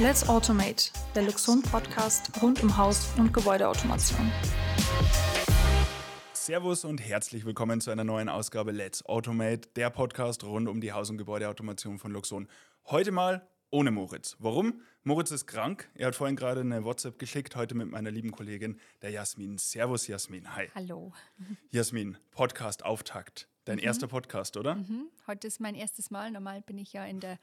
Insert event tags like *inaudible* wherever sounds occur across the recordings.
Let's Automate, der Luxon Podcast rund um Haus- und Gebäudeautomation. Servus und herzlich willkommen zu einer neuen Ausgabe Let's Automate, der Podcast rund um die Haus- und Gebäudeautomation von Luxon. Heute mal ohne Moritz. Warum? Moritz ist krank. Er hat vorhin gerade eine WhatsApp geschickt, heute mit meiner lieben Kollegin, der Jasmin. Servus, Jasmin. Hi. Hallo. Jasmin, Podcast-Auftakt. Dein mhm. erster Podcast, oder? Mhm. Heute ist mein erstes Mal. Normal bin ich ja in der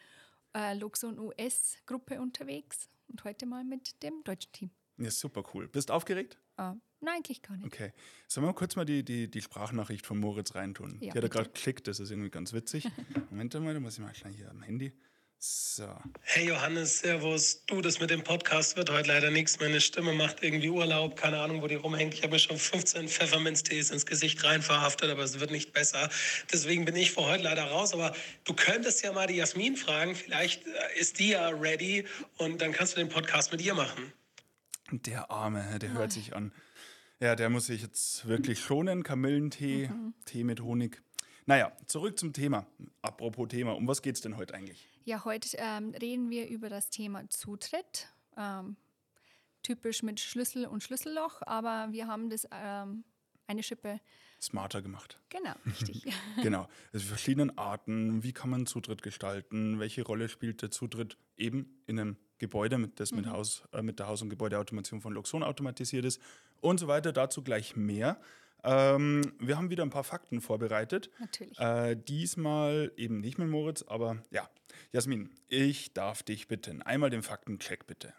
äh, Luxon US-Gruppe unterwegs und heute mal mit dem deutschen Team. Ja, super cool. Bist du aufgeregt? Uh, nein, eigentlich gar nicht. Okay. Sollen wir mal kurz mal die, die, die Sprachnachricht von Moritz reintun? Ja, die hat er gerade geklickt, das ist irgendwie ganz witzig. *laughs* Moment mal, da muss ich mal schnell hier am Handy. So. Hey Johannes, Servus. Du, das mit dem Podcast wird heute leider nichts. Meine Stimme macht irgendwie Urlaub, keine Ahnung, wo die rumhängt. Ich habe mir schon 15 Pfefferminztees ins Gesicht rein verhaftet, aber es wird nicht besser. Deswegen bin ich für heute leider raus. Aber du könntest ja mal die Jasmin fragen. Vielleicht äh, ist die ja ready und dann kannst du den Podcast mit ihr machen. Der Arme, der hört sich an. Ja, der muss sich jetzt wirklich schonen. Kamillentee, mhm. Tee mit Honig. Naja, zurück zum Thema. Apropos Thema, um was geht es denn heute eigentlich? Ja, heute ähm, reden wir über das Thema Zutritt. Ähm, typisch mit Schlüssel und Schlüsselloch, aber wir haben das ähm, eine Schippe smarter gemacht. Genau, richtig. *laughs* genau. Also verschiedenen Arten, wie kann man Zutritt gestalten, welche Rolle spielt der Zutritt eben in einem Gebäude, mit, das mhm. mit, Haus, äh, mit der Haus- und Gebäudeautomation von Luxon automatisiert ist und so weiter. Dazu gleich mehr. Ähm, wir haben wieder ein paar Fakten vorbereitet. Natürlich. Äh, diesmal eben nicht mit Moritz, aber ja. Jasmin, ich darf dich bitten. Einmal den Faktencheck bitte.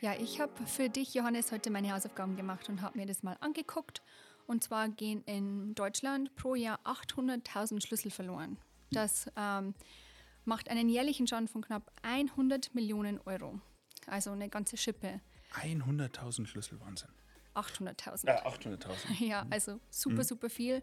Ja, ich habe für dich, Johannes, heute meine Hausaufgaben gemacht und habe mir das mal angeguckt. Und zwar gehen in Deutschland pro Jahr 800.000 Schlüssel verloren. Das ähm, macht einen jährlichen Schaden von knapp 100 Millionen Euro also eine ganze Schippe. 100.000 Schlüssel, Wahnsinn. 800.000. Äh, 800.000. *laughs* Ja, also super, mhm. super viel.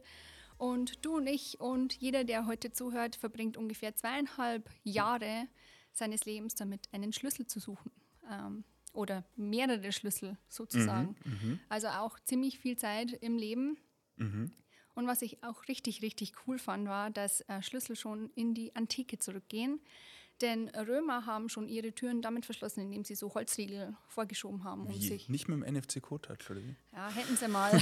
Und du und ich und jeder, der heute zuhört, verbringt ungefähr zweieinhalb Jahre seines Lebens damit, einen Schlüssel zu suchen. Ähm, oder mehrere Schlüssel sozusagen. Mhm, mhm. also auch ziemlich viel Zeit im Leben. Mhm. Und was ich auch richtig, richtig cool fand, war, dass äh, Schlüssel schon in die Antike zurückgehen. Denn Römer haben schon ihre Türen damit verschlossen, indem sie so Holzriegel vorgeschoben haben. Um sich Nicht mit dem NFC-Code-Touch, oder wie? Ja, hätten sie mal. *laughs*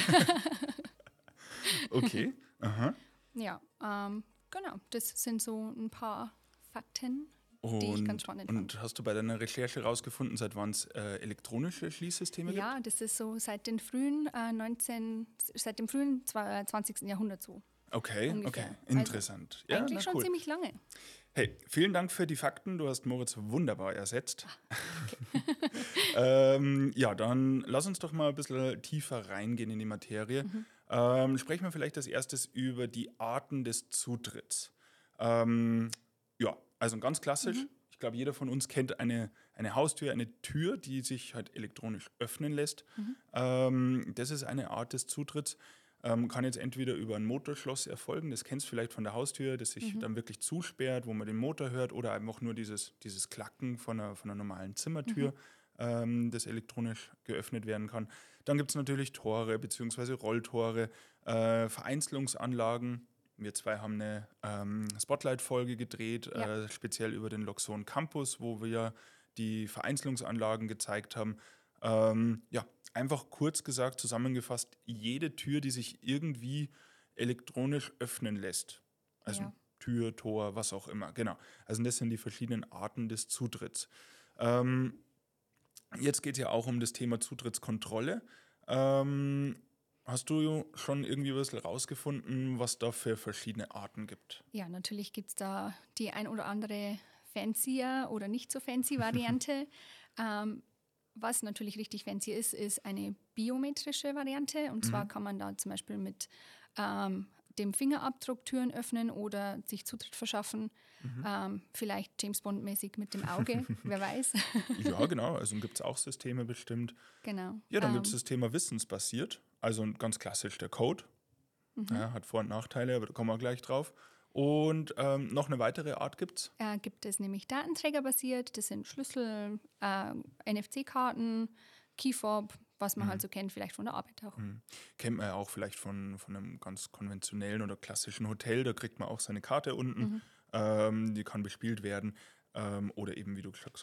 okay, aha. Ja, ähm, genau. Das sind so ein paar Fakten, und, die ich ganz spannend und fand. Und hast du bei deiner Recherche herausgefunden, seit wann es äh, elektronische Schließsysteme ja, gibt? Ja, das ist so seit, den frühen, äh, 19, seit dem frühen 20. Jahrhundert so. Okay, ungefähr. okay, interessant. Also, ja, eigentlich schon cool. ziemlich lange. Hey, vielen Dank für die Fakten. Du hast Moritz wunderbar ersetzt. Ah, *laughs* okay. ähm, ja, dann lass uns doch mal ein bisschen tiefer reingehen in die Materie. Mhm. Ähm, sprechen wir vielleicht als erstes über die Arten des Zutritts. Ähm, ja, also ganz klassisch. Mhm. Ich glaube, jeder von uns kennt eine, eine Haustür, eine Tür, die sich halt elektronisch öffnen lässt. Mhm. Ähm, das ist eine Art des Zutritts. Ähm, kann jetzt entweder über ein Motorschloss erfolgen, das kennst du vielleicht von der Haustür, das sich mhm. dann wirklich zusperrt, wo man den Motor hört, oder einfach nur dieses, dieses Klacken von einer, von einer normalen Zimmertür, mhm. ähm, das elektronisch geöffnet werden kann. Dann gibt es natürlich Tore bzw. Rolltore, äh, Vereinzelungsanlagen. Wir zwei haben eine ähm, Spotlight-Folge gedreht, ja. äh, speziell über den Loxon Campus, wo wir die Vereinzelungsanlagen gezeigt haben. Ähm, ja, einfach kurz gesagt, zusammengefasst, jede Tür, die sich irgendwie elektronisch öffnen lässt. Also ja. Tür, Tor, was auch immer. Genau. Also das sind die verschiedenen Arten des Zutritts. Ähm, jetzt geht es ja auch um das Thema Zutrittskontrolle. Ähm, hast du schon irgendwie bisschen rausgefunden, was da für verschiedene Arten gibt? Ja, natürlich gibt es da die ein oder andere fancier oder nicht so fancy Variante. *laughs* ähm, was natürlich richtig fancy ist, ist eine biometrische Variante. Und zwar mhm. kann man da zum Beispiel mit ähm, dem Fingerabdruck Türen öffnen oder sich Zutritt verschaffen. Mhm. Ähm, vielleicht James Bond-mäßig mit dem Auge, *laughs* wer weiß. ja, genau. Also gibt es auch Systeme bestimmt. Genau. Ja, dann ähm, gibt es das Thema wissensbasiert. Also ganz klassisch der Code. Mhm. Ja, hat Vor- und Nachteile, aber da kommen wir gleich drauf. Und ähm, noch eine weitere Art gibt es? Äh, gibt es nämlich Datenträgerbasiert. Das sind Schlüssel, äh, NFC-Karten, Keyfob, was man mhm. halt so kennt, vielleicht von der Arbeit auch. Mhm. Kennt man ja auch vielleicht von, von einem ganz konventionellen oder klassischen Hotel. Da kriegt man auch seine Karte unten. Mhm. ähm, die kann bespielt werden ähm, oder eben, wie du gesagt,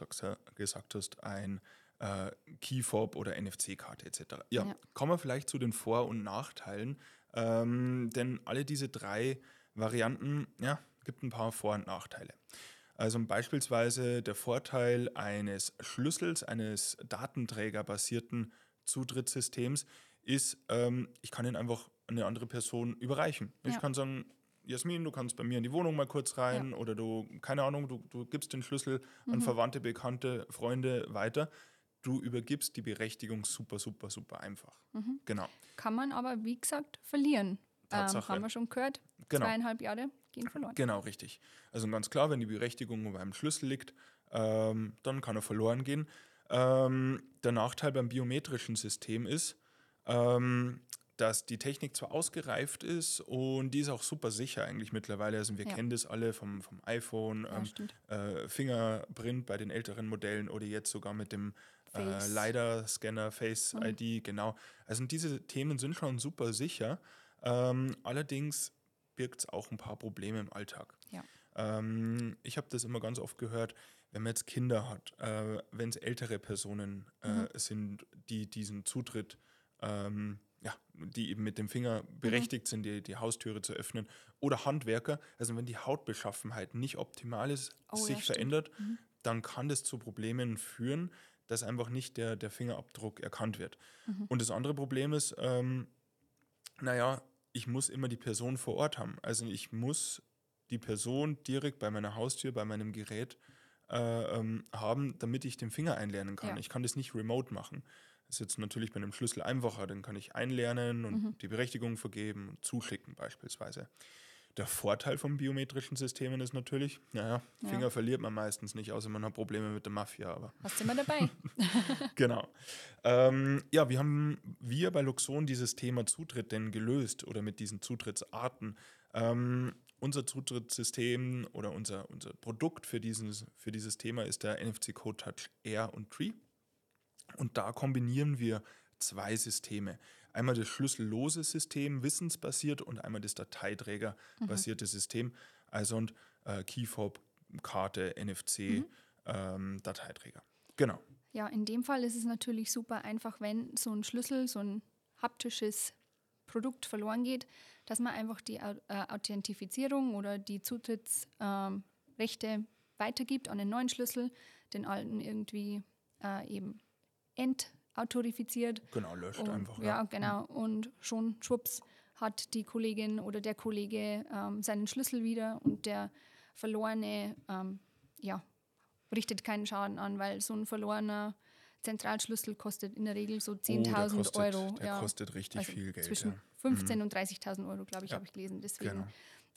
gesagt hast, ein äh, Keyfob oder NFC-Karte etc. Ja, ja, kommen wir vielleicht zu den Vor- und Nachteilen, ähm, denn alle diese drei Varianten, ja, gibt ein paar Vor- und Nachteile. Also beispielsweise der Vorteil eines Schlüssels, eines datenträgerbasierten Zutrittssystems ist, ähm, ich kann ihn einfach eine andere Person überreichen. Ja. Ich kann sagen, Jasmin, du kannst bei mir in die Wohnung mal kurz rein ja. oder du, keine Ahnung, du, du gibst den Schlüssel mhm. an Verwandte, Bekannte, Freunde weiter. Du übergibst die Berechtigung super, super, super einfach. Mhm. Genau. Kann man aber, wie gesagt, verlieren. Ähm, haben wir schon gehört. Genau. Zweieinhalb Jahre gehen verloren. Genau, richtig. Also ganz klar, wenn die Berechtigung beim Schlüssel liegt, ähm, dann kann er verloren gehen. Ähm, der Nachteil beim biometrischen System ist, ähm, dass die Technik zwar ausgereift ist und die ist auch super sicher eigentlich mittlerweile. Also wir ja. kennen das alle vom, vom iPhone, ja, ähm, äh, Fingerprint bei den älteren Modellen oder jetzt sogar mit dem äh, LiDAR-Scanner, Face mhm. ID, genau. Also diese Themen sind schon super sicher. Ähm, allerdings birgt es auch ein paar Probleme im Alltag. Ja. Ähm, ich habe das immer ganz oft gehört, wenn man jetzt Kinder hat, äh, wenn es ältere Personen äh, mhm. sind, die diesen Zutritt ähm, ja, die eben mit dem Finger mhm. berechtigt mhm. sind, die, die Haustüre zu öffnen. Oder Handwerker, also wenn die Hautbeschaffenheit nicht optimal ist, oh, sich ja, verändert, mhm. dann kann das zu Problemen führen, dass einfach nicht der, der Fingerabdruck erkannt wird. Mhm. Und das andere Problem ist, ähm, naja, ich muss immer die Person vor Ort haben. Also ich muss die Person direkt bei meiner Haustür, bei meinem Gerät äh, ähm, haben, damit ich den Finger einlernen kann. Ja. Ich kann das nicht remote machen. Das ist jetzt natürlich bei einem Schlüssel einfacher, dann kann ich einlernen und mhm. die Berechtigung vergeben und zuschicken beispielsweise. Der Vorteil von biometrischen Systemen ist natürlich, naja, Finger ja. verliert man meistens nicht, außer man hat Probleme mit der Mafia. Aber Hast du immer dabei. *laughs* genau. Ähm, ja, wie haben wir bei Luxon dieses Thema Zutritt denn gelöst oder mit diesen Zutrittsarten? Ähm, unser Zutrittssystem oder unser, unser Produkt für dieses, für dieses Thema ist der NFC Code Touch Air und Tree. Und da kombinieren wir zwei Systeme. Einmal das schlüssellose System, wissensbasiert, und einmal das Dateiträgerbasierte mhm. System, also und äh, Keyfob, Karte, NFC, mhm. ähm, Dateiträger. Genau. Ja, in dem Fall ist es natürlich super einfach, wenn so ein Schlüssel, so ein haptisches Produkt verloren geht, dass man einfach die äh, Authentifizierung oder die Zutrittsrechte ähm, weitergibt an den neuen Schlüssel, den alten irgendwie äh, eben entautorifiziert. Genau, löscht und, einfach. Ja, ja, genau. Und schon schwupps hat die Kollegin oder der Kollege ähm, seinen Schlüssel wieder und der Verlorene ähm, ja, richtet keinen Schaden an, weil so ein verlorener Zentralschlüssel kostet in der Regel so 10.000 oh, Euro. Der ja. kostet richtig also viel Geld. Zwischen ja. 15.000 mhm. und 30.000 Euro, glaube ich, ja. habe ich gelesen. Deswegen genau.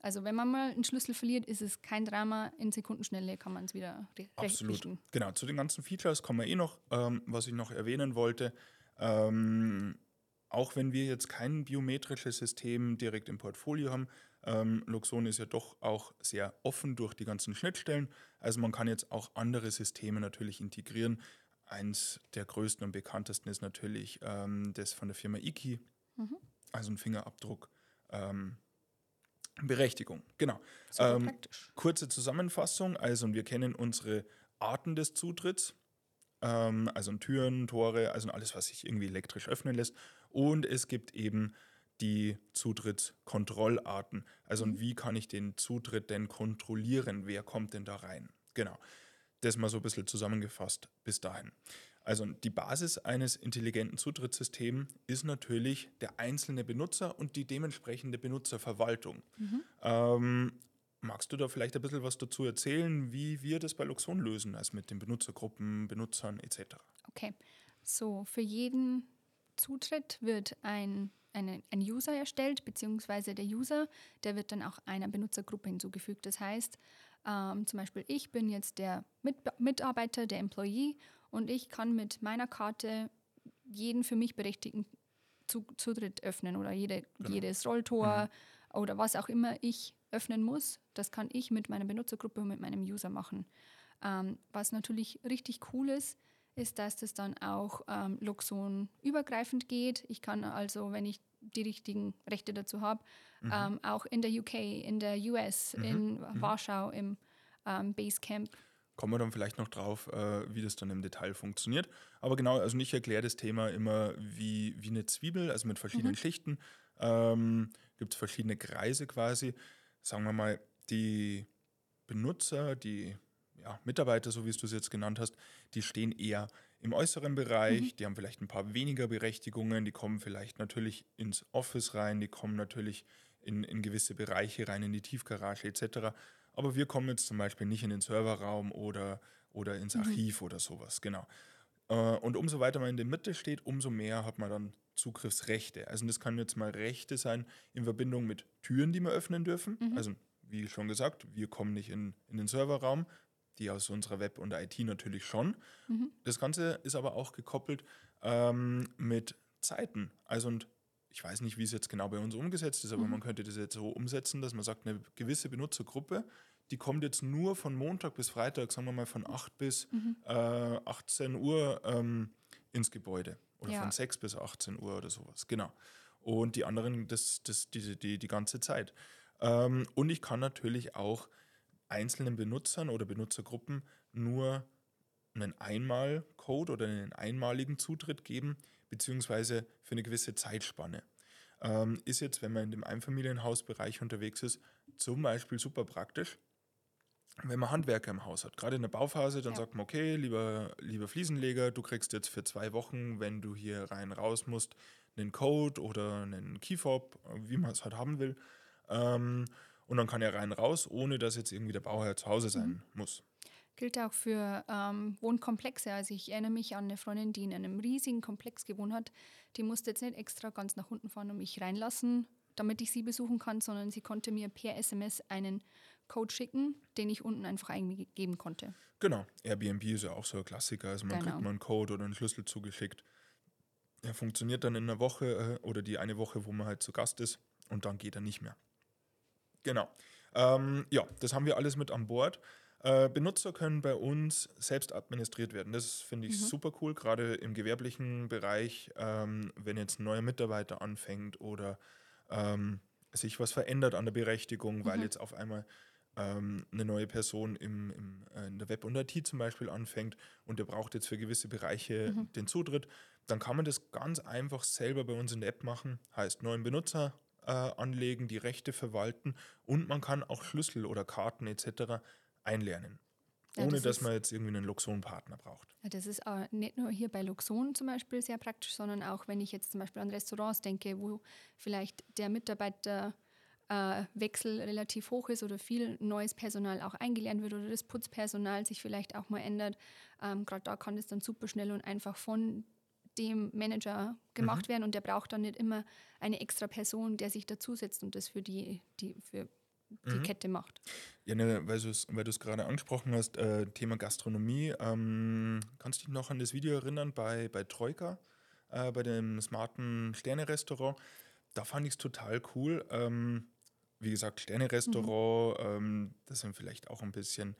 Also wenn man mal einen Schlüssel verliert, ist es kein Drama. In Sekundenschnelle kann man es wieder Absolut. Richten. Genau, zu den ganzen Features kommen wir eh noch, ähm, was ich noch erwähnen wollte. Ähm, auch wenn wir jetzt kein biometrisches System direkt im Portfolio haben, ähm, Luxon ist ja doch auch sehr offen durch die ganzen Schnittstellen. Also man kann jetzt auch andere Systeme natürlich integrieren. Eins der größten und bekanntesten ist natürlich ähm, das von der Firma Iki, mhm. also ein Fingerabdruck. Ähm, Berechtigung, genau. Ähm, kurze Zusammenfassung, also wir kennen unsere Arten des Zutritts, ähm, also Türen, Tore, also alles, was sich irgendwie elektrisch öffnen lässt. Und es gibt eben die Zutrittskontrollarten, also mhm. wie kann ich den Zutritt denn kontrollieren, wer kommt denn da rein. Genau, das mal so ein bisschen zusammengefasst bis dahin. Also die Basis eines intelligenten Zutrittssystems ist natürlich der einzelne Benutzer und die dementsprechende Benutzerverwaltung. Mhm. Ähm, magst du da vielleicht ein bisschen was dazu erzählen, wie wir das bei Luxon lösen, also mit den Benutzergruppen, Benutzern etc.? Okay, so für jeden Zutritt wird ein, eine, ein User erstellt, beziehungsweise der User, der wird dann auch einer Benutzergruppe hinzugefügt. Das heißt, ähm, zum Beispiel ich bin jetzt der Mit Mitarbeiter, der Employee und ich kann mit meiner Karte jeden für mich berechtigten Zutritt öffnen oder jede, genau. jedes Rolltor mhm. oder was auch immer ich öffnen muss. Das kann ich mit meiner Benutzergruppe und mit meinem User machen. Ähm, was natürlich richtig cool ist, ist, dass das dann auch ähm, Luxon übergreifend geht. Ich kann also, wenn ich die richtigen Rechte dazu habe. Mhm. Ähm, auch in der UK, in der US, mhm. in mhm. Warschau im ähm, Basecamp. Kommen wir dann vielleicht noch drauf, äh, wie das dann im Detail funktioniert. Aber genau, also ich erkläre das Thema immer wie, wie eine Zwiebel, also mit verschiedenen mhm. Schichten. Ähm, Gibt es verschiedene Kreise quasi. Sagen wir mal, die Benutzer, die ja, Mitarbeiter, so wie du es jetzt genannt hast, die stehen eher im äußeren Bereich, mhm. die haben vielleicht ein paar weniger Berechtigungen, die kommen vielleicht natürlich ins Office rein, die kommen natürlich in, in gewisse Bereiche rein, in die Tiefgarage etc. Aber wir kommen jetzt zum Beispiel nicht in den Serverraum oder, oder ins mhm. Archiv mhm. oder sowas, genau. Äh, und umso weiter man in der Mitte steht, umso mehr hat man dann Zugriffsrechte. Also das kann jetzt mal Rechte sein in Verbindung mit Türen, die wir öffnen dürfen. Mhm. Also wie schon gesagt, wir kommen nicht in, in den Serverraum, die aus unserer Web- und IT natürlich schon. Mhm. Das Ganze ist aber auch gekoppelt ähm, mit Zeiten. Also und ich weiß nicht, wie es jetzt genau bei uns umgesetzt ist, aber mhm. man könnte das jetzt so umsetzen, dass man sagt, eine gewisse Benutzergruppe, die kommt jetzt nur von Montag bis Freitag, sagen wir mal von 8 bis mhm. äh, 18 Uhr ähm, ins Gebäude. Oder ja. von 6 bis 18 Uhr oder sowas. Genau. Und die anderen das, das, die, die, die ganze Zeit. Ähm, und ich kann natürlich auch einzelnen Benutzern oder Benutzergruppen nur einen Einmalcode oder einen einmaligen Zutritt geben, beziehungsweise für eine gewisse Zeitspanne. Ähm, ist jetzt, wenn man in dem Einfamilienhausbereich unterwegs ist, zum Beispiel super praktisch, wenn man Handwerker im Haus hat, gerade in der Bauphase, dann ja. sagt man, okay, lieber, lieber Fliesenleger, du kriegst jetzt für zwei Wochen, wenn du hier rein raus musst, einen Code oder einen Keyfob, wie man es halt haben will. Ähm, und dann kann er rein raus, ohne dass jetzt irgendwie der Bauherr zu Hause sein mhm. muss. Gilt auch für ähm, Wohnkomplexe. Also ich erinnere mich an eine Freundin, die in einem riesigen Komplex gewohnt hat. Die musste jetzt nicht extra ganz nach unten fahren und mich reinlassen, damit ich sie besuchen kann, sondern sie konnte mir per SMS einen Code schicken, den ich unten einfach eingeben konnte. Genau. Airbnb ist ja auch so ein Klassiker. Also man genau. kriegt mal einen Code oder einen Schlüssel zugeschickt. Er funktioniert dann in einer Woche äh, oder die eine Woche, wo man halt zu Gast ist und dann geht er nicht mehr. Genau. Ähm, ja, das haben wir alles mit an Bord. Äh, Benutzer können bei uns selbst administriert werden. Das finde ich mhm. super cool, gerade im gewerblichen Bereich, ähm, wenn jetzt ein neuer Mitarbeiter anfängt oder ähm, sich was verändert an der Berechtigung, mhm. weil jetzt auf einmal ähm, eine neue Person im, im, äh, in der Web- und IT zum Beispiel anfängt und der braucht jetzt für gewisse Bereiche mhm. den Zutritt, dann kann man das ganz einfach selber bei uns in der App machen. Heißt, neuen Benutzer äh, anlegen, die Rechte verwalten und man kann auch Schlüssel oder Karten etc. einlernen. Ja, ohne das dass man jetzt irgendwie einen Luxon-Partner braucht. Ja, das ist auch nicht nur hier bei Luxon zum Beispiel sehr praktisch, sondern auch wenn ich jetzt zum Beispiel an Restaurants denke, wo vielleicht der Mitarbeiterwechsel äh, relativ hoch ist oder viel neues Personal auch eingelernt wird oder das Putzpersonal sich vielleicht auch mal ändert. Ähm, Gerade da kann es dann super schnell und einfach von dem Manager gemacht mhm. werden und der braucht dann nicht immer eine extra Person, der sich dazusetzt und das für die, die, für die mhm. Kette macht. Ja, ne, weil du es weil gerade angesprochen hast, äh, Thema Gastronomie. Ähm, kannst du dich noch an das Video erinnern bei, bei Troika, äh, bei dem smarten Sterne-Restaurant? Da fand ich es total cool. Ähm, wie gesagt, Sterne-Restaurant, mhm. ähm, das sind vielleicht auch ein bisschen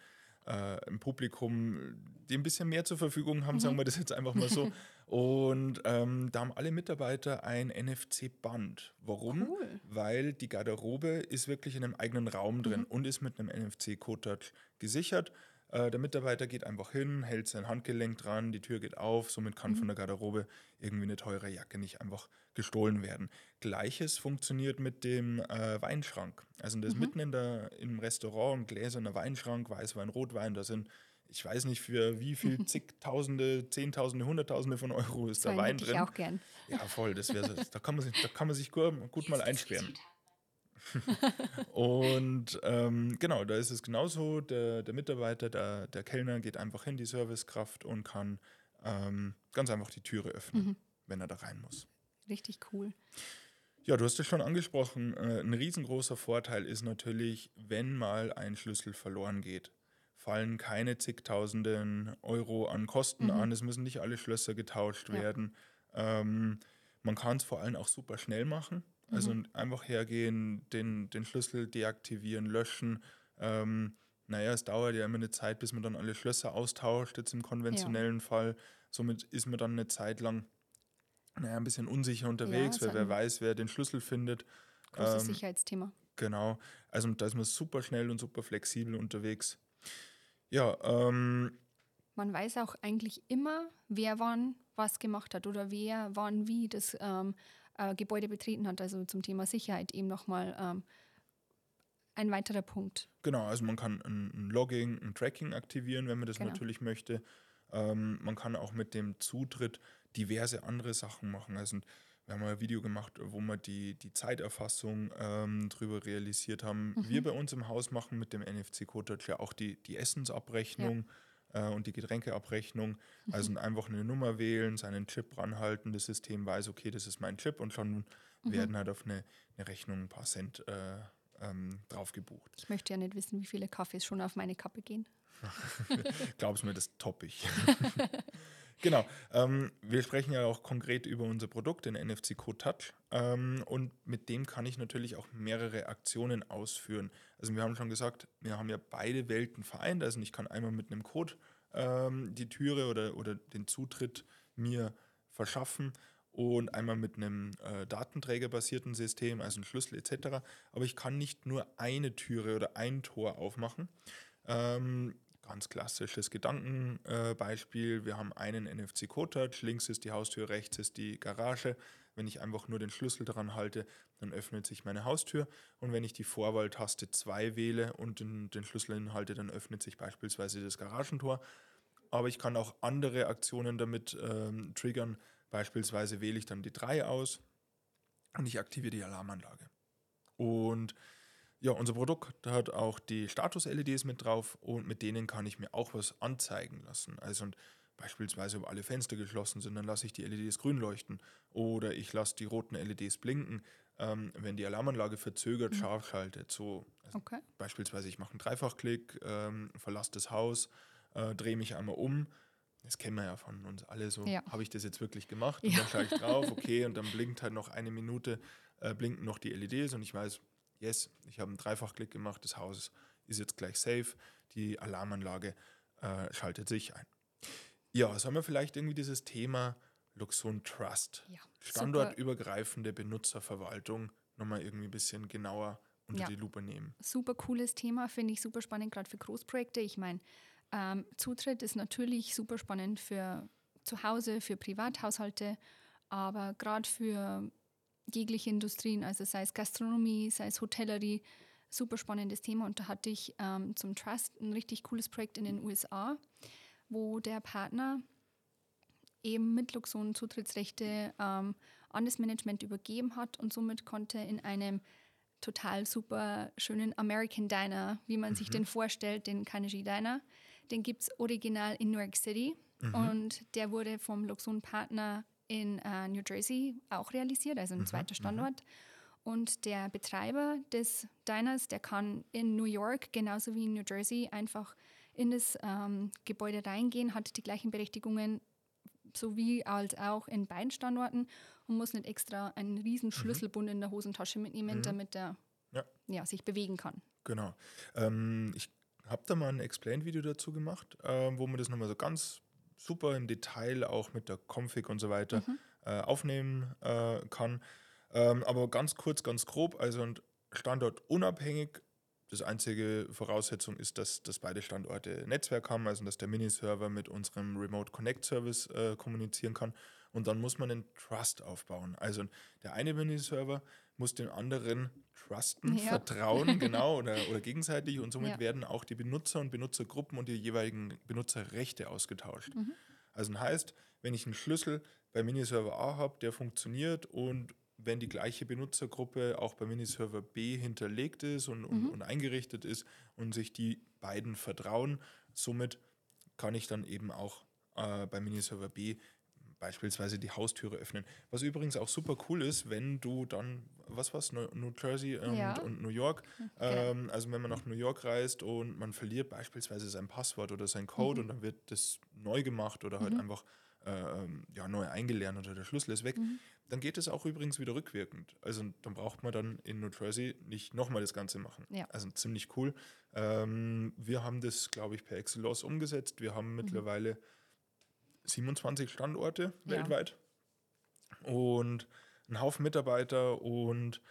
äh, im Publikum, die ein bisschen mehr zur Verfügung haben, mhm. sagen wir das jetzt einfach mal so. *laughs* Und ähm, da haben alle Mitarbeiter ein NFC-Band. Warum? Cool. Weil die Garderobe ist wirklich in einem eigenen Raum drin mhm. und ist mit einem NFC-Code-Touch gesichert. Äh, der Mitarbeiter geht einfach hin, hält sein Handgelenk dran, die Tür geht auf, somit kann mhm. von der Garderobe irgendwie eine teure Jacke nicht einfach gestohlen werden. Gleiches funktioniert mit dem äh, Weinschrank. Also das mhm. mitten in der, im Restaurant ein gläserner Weinschrank, Weißwein, Rotwein, da sind ich weiß nicht für wie viel *laughs* zigtausende, zehntausende, hunderttausende von Euro ist da Wein drin. Ich auch gern. Ja, voll, das wäre da kann man sich, da kann man sich gut, gut mal einsperren. *laughs* *laughs* und ähm, genau, da ist es genauso. Der, der Mitarbeiter, der, der Kellner geht einfach hin, die Servicekraft und kann ähm, ganz einfach die Türe öffnen, mhm. wenn er da rein muss. Richtig cool. Ja, du hast es schon angesprochen. Äh, ein riesengroßer Vorteil ist natürlich, wenn mal ein Schlüssel verloren geht, fallen keine zigtausenden Euro an Kosten mhm. an. Es müssen nicht alle Schlösser getauscht ja. werden. Ähm, man kann es vor allem auch super schnell machen. Also mhm. einfach hergehen, den, den Schlüssel deaktivieren, löschen. Ähm, naja, es dauert ja immer eine Zeit, bis man dann alle Schlösser austauscht, jetzt im konventionellen ja. Fall. Somit ist man dann eine Zeit lang naja, ein bisschen unsicher unterwegs, Ja, weil wer weiß, wer den Schlüssel findet. Großes Ähm, Sicherheitsthema. Genau. Also da ist man super schnell und super flexibel unterwegs. Ja, ähm, Man weiß auch eigentlich immer, wer wann was gemacht hat oder wer wann wie das ähm, äh, Gebäude betreten hat. Also zum Thema Sicherheit eben nochmal ähm, ein weiterer Punkt. genau, also man kann ein, ein Logging, ein Tracking aktivieren, wenn man das Genau. natürlich möchte. Ähm, man kann auch mit dem Zutritt diverse andere Sachen machen. Also wir haben mal ein Video gemacht, wo wir die, die Zeiterfassung ähm, drüber realisiert haben. Mhm. Wir bei uns im Haus machen mit dem NFC Code ja auch die, die Essensabrechnung äh, und die Getränkeabrechnung. Mhm. Also einfach eine Nummer wählen, seinen Chip ranhalten, das System weiß, okay, das ist mein Chip und schon Mhm. werden halt auf eine, eine Rechnung ein paar Cent äh, ähm, drauf gebucht. Ich möchte ja nicht wissen, wie viele Kaffees schon auf meine Kappe gehen. *laughs* Glaub's mir, das topp ich. *laughs* genau. Ähm, wir sprechen ja auch konkret über unser Produkt, den NFC Code Touch. Ähm, und mit dem kann ich natürlich auch mehrere Aktionen ausführen. Also wir haben schon gesagt, wir haben ja beide Welten vereint. Also ich kann einmal mit einem Code ähm, die Türe oder, oder den Zutritt mir verschaffen und einmal mit einem äh, datenträgerbasierten System, also ein Schlüssel etc. Aber ich kann nicht nur eine Türe oder ein Tor aufmachen. Ähm, ganz klassisches Gedankenbeispiel. Äh, wir haben einen NFC-Code-Touch, links ist die Haustür, rechts ist die Garage. Wenn ich einfach nur den Schlüssel dran halte, dann öffnet sich meine Haustür. Und wenn ich die Vorwahltaste 2 wähle und den, den Schlüssel hinhalte, dann öffnet sich beispielsweise das Garagentor. Aber ich kann auch andere Aktionen damit ähm, triggern. Beispielsweise wähle ich dann die 3 aus und ich aktiviere die Alarmanlage. Und ja, unser Produkt hat auch die Status-LEDs mit drauf und mit denen kann ich mir auch was anzeigen lassen. Also und beispielsweise, ob alle Fenster geschlossen sind, dann lasse ich die LEDs grün leuchten oder ich lasse die roten LEDs blinken, ähm, wenn die Alarmanlage verzögert scharf schaltet. So also Okay. beispielsweise, ich mache einen Dreifachklick, ähm, verlasse das Haus, äh, drehe mich einmal um. Das kennen wir ja von uns alle so. Ja. Habe ich das jetzt wirklich gemacht? Und Ja. dann schaue ich drauf, *laughs* okay, und dann blinkt halt noch eine Minute, äh, blinken noch die LEDs und ich weiß, yes, ich habe einen Dreifachklick gemacht, das Haus ist jetzt gleich safe, die Alarmanlage äh, schaltet sich ein. Ja, sollen wir vielleicht irgendwie dieses Thema Luxon Trust, Ja, standortübergreifende Benutzerverwaltung, nochmal irgendwie ein bisschen genauer unter Ja. die Lupe nehmen? super cooles Thema, finde ich super spannend, gerade für Großprojekte. Ich meine, ähm, Zutritt ist natürlich super spannend für zu Hause, für Privathaushalte, aber gerade für jegliche Industrien, also sei es Gastronomie, sei es Hotellerie, super spannendes Thema. Und da hatte ich ähm, zum Trust ein richtig cooles Projekt in den USA, wo der Partner eben mit Luxon Zutrittsrechte ähm, an das Management übergeben hat und somit konnte in einem total super schönen American Diner, wie man sich den vorstellt, den Carnegie Diner. Den gibt es original in New York City und der wurde vom Luxon Partner in äh, New Jersey auch realisiert, also ein zweiter Standort. Und der Betreiber des Diners, der kann in New York genauso wie in New Jersey einfach in das ähm, Gebäude reingehen, hat die gleichen Berechtigungen sowie als auch in beiden Standorten und muss nicht extra einen riesen Schlüsselbund in der Hosentasche mitnehmen, damit er Ja. ja, sich bewegen kann. Genau. Ähm, ich habe da mal ein Explain-Video dazu gemacht, ähm, wo man das nochmal so ganz super im Detail auch mit der Config und so weiter äh, aufnehmen äh, kann. Ähm, aber ganz kurz, ganz grob, also und standortunabhängig. Das einzige Voraussetzung ist, dass, dass beide Standorte Netzwerk haben, also dass der Miniserver mit unserem Remote Connect Service äh, kommunizieren kann. Und dann muss man einen Trust aufbauen. Also der eine Miniserver muss den anderen trusten, Ja. vertrauen, *laughs* genau, oder, oder gegenseitig. Und somit Ja. werden auch die Benutzer und Benutzergruppen und die jeweiligen Benutzerrechte ausgetauscht. Mhm. Also heißt, wenn ich einen Schlüssel bei Miniserver A habe, der funktioniert und wenn die gleiche Benutzergruppe auch bei Miniserver B hinterlegt ist und, und, Mhm. und eingerichtet ist und sich die beiden vertrauen, somit kann ich dann eben auch äh, bei Miniserver B beispielsweise die Haustüre öffnen. Was übrigens auch super cool ist, wenn du dann, was war's, New, Jersey und, Ja. und New York, genau. ähm, also wenn man nach New York reist und man verliert beispielsweise sein Passwort oder sein Code und dann wird das neu gemacht oder halt einfach äh, ja, neu eingelernt oder der Schlüssel ist weg, dann geht es auch übrigens wieder rückwirkend. Also dann braucht man dann in New Jersey nicht nochmal das Ganze machen. Ja. Also ziemlich cool. Ähm, wir haben das, glaube ich, per Excelos umgesetzt. Wir haben mittlerweile 27 Standorte Ja. weltweit. und einen Haufen Mitarbeiter und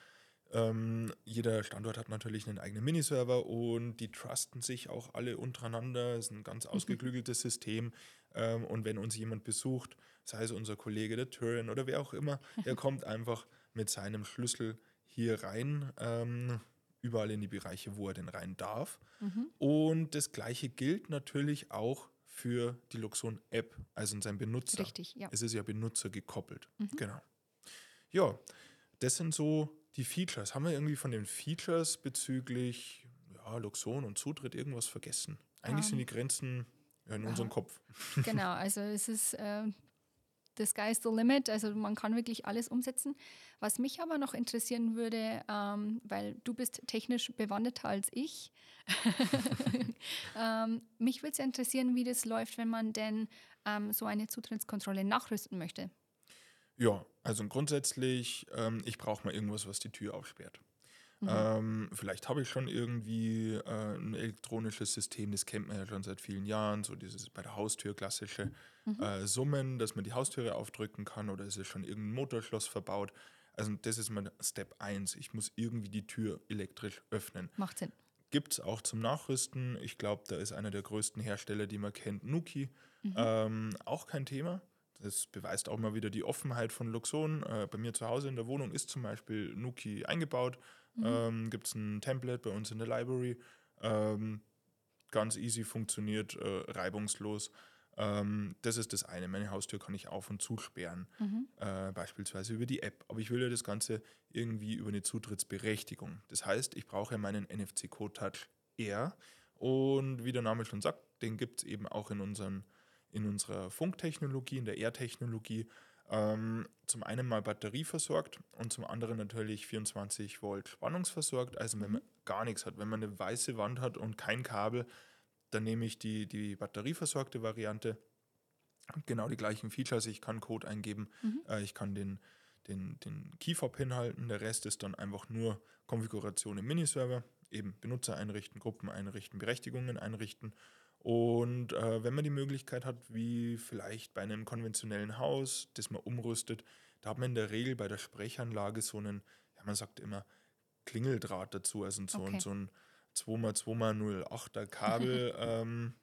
ähm, jeder Standort hat natürlich einen eigenen Miniserver und die trusten sich auch alle untereinander. Es ist ein ganz mhm. ausgeklügeltes System. Ähm, und wenn uns jemand besucht, sei es unser Kollege der Turin oder wer auch immer, *laughs* der kommt einfach mit seinem Schlüssel hier rein, ähm, überall in die Bereiche, wo er denn rein darf. Mhm. Und das gleiche gilt natürlich auch für die Luxon-App, also in seinem Benutzer. Richtig, ja. Es ist ja Benutzer gekoppelt. Mhm. Genau. Ja, das sind so die Features. Haben wir irgendwie von den Features bezüglich ja, Luxon und Zutritt irgendwas vergessen? Eigentlich um, sind die Grenzen ja, in unserem Kopf. Genau, also es ist äh, the sky's the limit, also man kann wirklich alles umsetzen. Was mich aber noch interessieren würde, ähm, weil du bist technisch bewanderter als ich, *laughs* ähm, mich würde es interessieren, wie das läuft, wenn man denn ähm, so eine Zutrittskontrolle nachrüsten möchte. Ja, also grundsätzlich, ähm, ich brauche mal irgendwas, was die Tür aufsperrt. Mhm. Ähm, vielleicht habe ich schon irgendwie äh, ein elektronisches System, das kennt man ja schon seit vielen Jahren, so dieses bei der Haustür klassische mhm. äh, Summen, dass man die Haustüre aufdrücken kann oder ist es schon irgendein Motorschloss verbaut. Also das ist mein Step 1. Ich muss irgendwie die Tür elektrisch öffnen. Macht Sinn. Gibt es auch zum Nachrüsten. Ich glaube, da ist einer der größten Hersteller, die man kennt, Nuki. Mhm. Ähm, auch kein Thema. Das beweist auch mal wieder die Offenheit von Luxon. Äh, bei mir zu Hause in der Wohnung ist zum Beispiel Nuki eingebaut. Mhm. Ähm, Gibt es ein Template bei uns in der Library. Ähm, ganz easy funktioniert, äh, reibungslos. Ähm, das ist das eine. Meine Haustür kann ich auf- und zusperren, mhm. äh, beispielsweise über die App. Aber ich will ja das Ganze irgendwie über eine Zutrittsberechtigung. Das heißt, ich brauche meinen NFC Code Touch R. Und wie der Name schon sagt, den gibt es eben auch in unseren in unserer Funktechnologie, in der R-Technologie, ähm, zum einen mal batterieversorgt und zum anderen natürlich 24 Volt spannungsversorgt. Also wenn man gar nichts hat, wenn man eine weiße Wand hat und kein Kabel, dann nehme ich die, die batterieversorgte Variante. Genau die gleichen Features. Ich kann Code eingeben, mhm. äh, ich kann den, den, den Keyfob hinhalten. Der Rest ist dann einfach nur Konfiguration im Miniserver. Eben Benutzer einrichten, Gruppen einrichten, Berechtigungen einrichten und äh, wenn man die Möglichkeit hat, wie vielleicht bei einem konventionellen Haus, das man umrüstet, da hat man in der Regel bei der Sprechanlage so einen, ja, man sagt immer Klingeldraht dazu, also so, okay. so ein 2x2x08er Kabel. *laughs* ähm,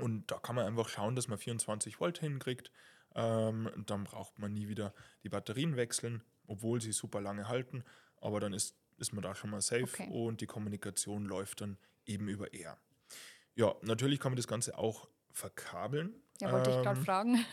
und da kann man einfach schauen, dass man 24 Volt hinkriegt. Ähm, dann braucht man nie wieder die Batterien wechseln, obwohl sie super lange halten. Aber dann ist, ist man da schon mal safe okay. und die Kommunikation läuft dann eben über R. Ja, natürlich kann man das Ganze auch verkabeln. Ja, wollte ähm, ich gerade fragen.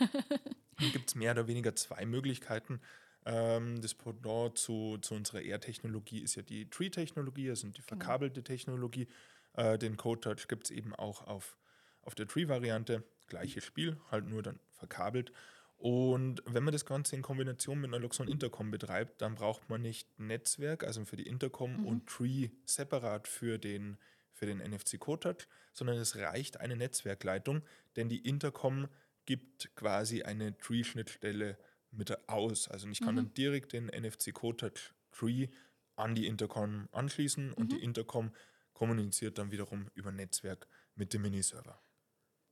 *laughs* gibt es mehr oder weniger zwei Möglichkeiten. Ähm, das Pendant zu, zu unserer R-Technologie ist ja die Tree-Technologie, also die genau. verkabelte genau. Technologie. Äh, den Code-Touch gibt es eben auch auf, auf der Tree-Variante. Gleiches Spiel, halt nur dann verkabelt. Und wenn man das Ganze in Kombination mit einer Luxon Intercom betreibt, dann braucht man nicht Netzwerk, also für die Intercom mhm. und Tree separat für den, für den NFC Code Touch, sondern es reicht eine Netzwerkleitung, denn die Intercom gibt quasi eine Tree-Schnittstelle mit aus. Also ich kann mhm. dann direkt den NFC Code Touch Tree an die Intercom anschließen mhm. und die Intercom kommuniziert dann wiederum über Netzwerk mit dem Miniserver.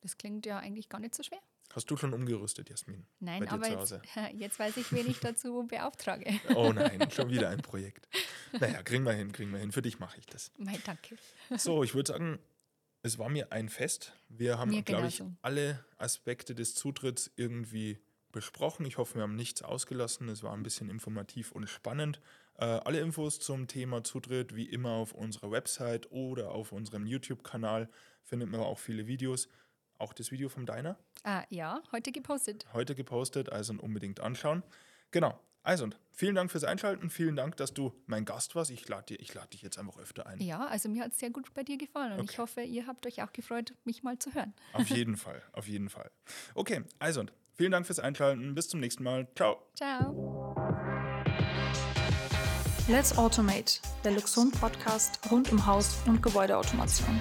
Das klingt ja eigentlich gar nicht so schwer. Hast du schon umgerüstet, Jasmin? Nein, aber jetzt, *laughs* jetzt, weiß ich, wen ich dazu beauftrage. *laughs* Oh nein, schon wieder ein Projekt. Naja, kriegen wir hin, kriegen wir hin. Für dich mache ich das. Nein, danke. So, ich würde sagen, es war mir ein Fest. Wir haben, glaube ich, alle Aspekte des Zutritts irgendwie besprochen. Ich hoffe, wir haben nichts ausgelassen. Es war ein bisschen informativ und spannend. Äh, alle Infos zum Thema Zutritt wie immer auf unserer Website oder auf unserem YouTube-Kanal findet man auch viele Videos. Auch das Video vom Deiner? Ah, ja, heute gepostet. Heute gepostet, also unbedingt anschauen. Genau. Also, vielen Dank fürs Einschalten. Vielen Dank, dass du mein Gast warst. Ich lade lad dich jetzt einfach öfter ein. Ja, also mir hat es sehr gut bei dir gefallen und okay. ich hoffe, ihr habt euch auch gefreut, mich mal zu hören. Auf *laughs* jeden Fall, auf jeden Fall. Okay, also, vielen Dank fürs Einschalten. Bis zum nächsten Mal. Ciao. Ciao. Let's Automate, der Luxon Podcast rund um Haus- und Gebäudeautomation.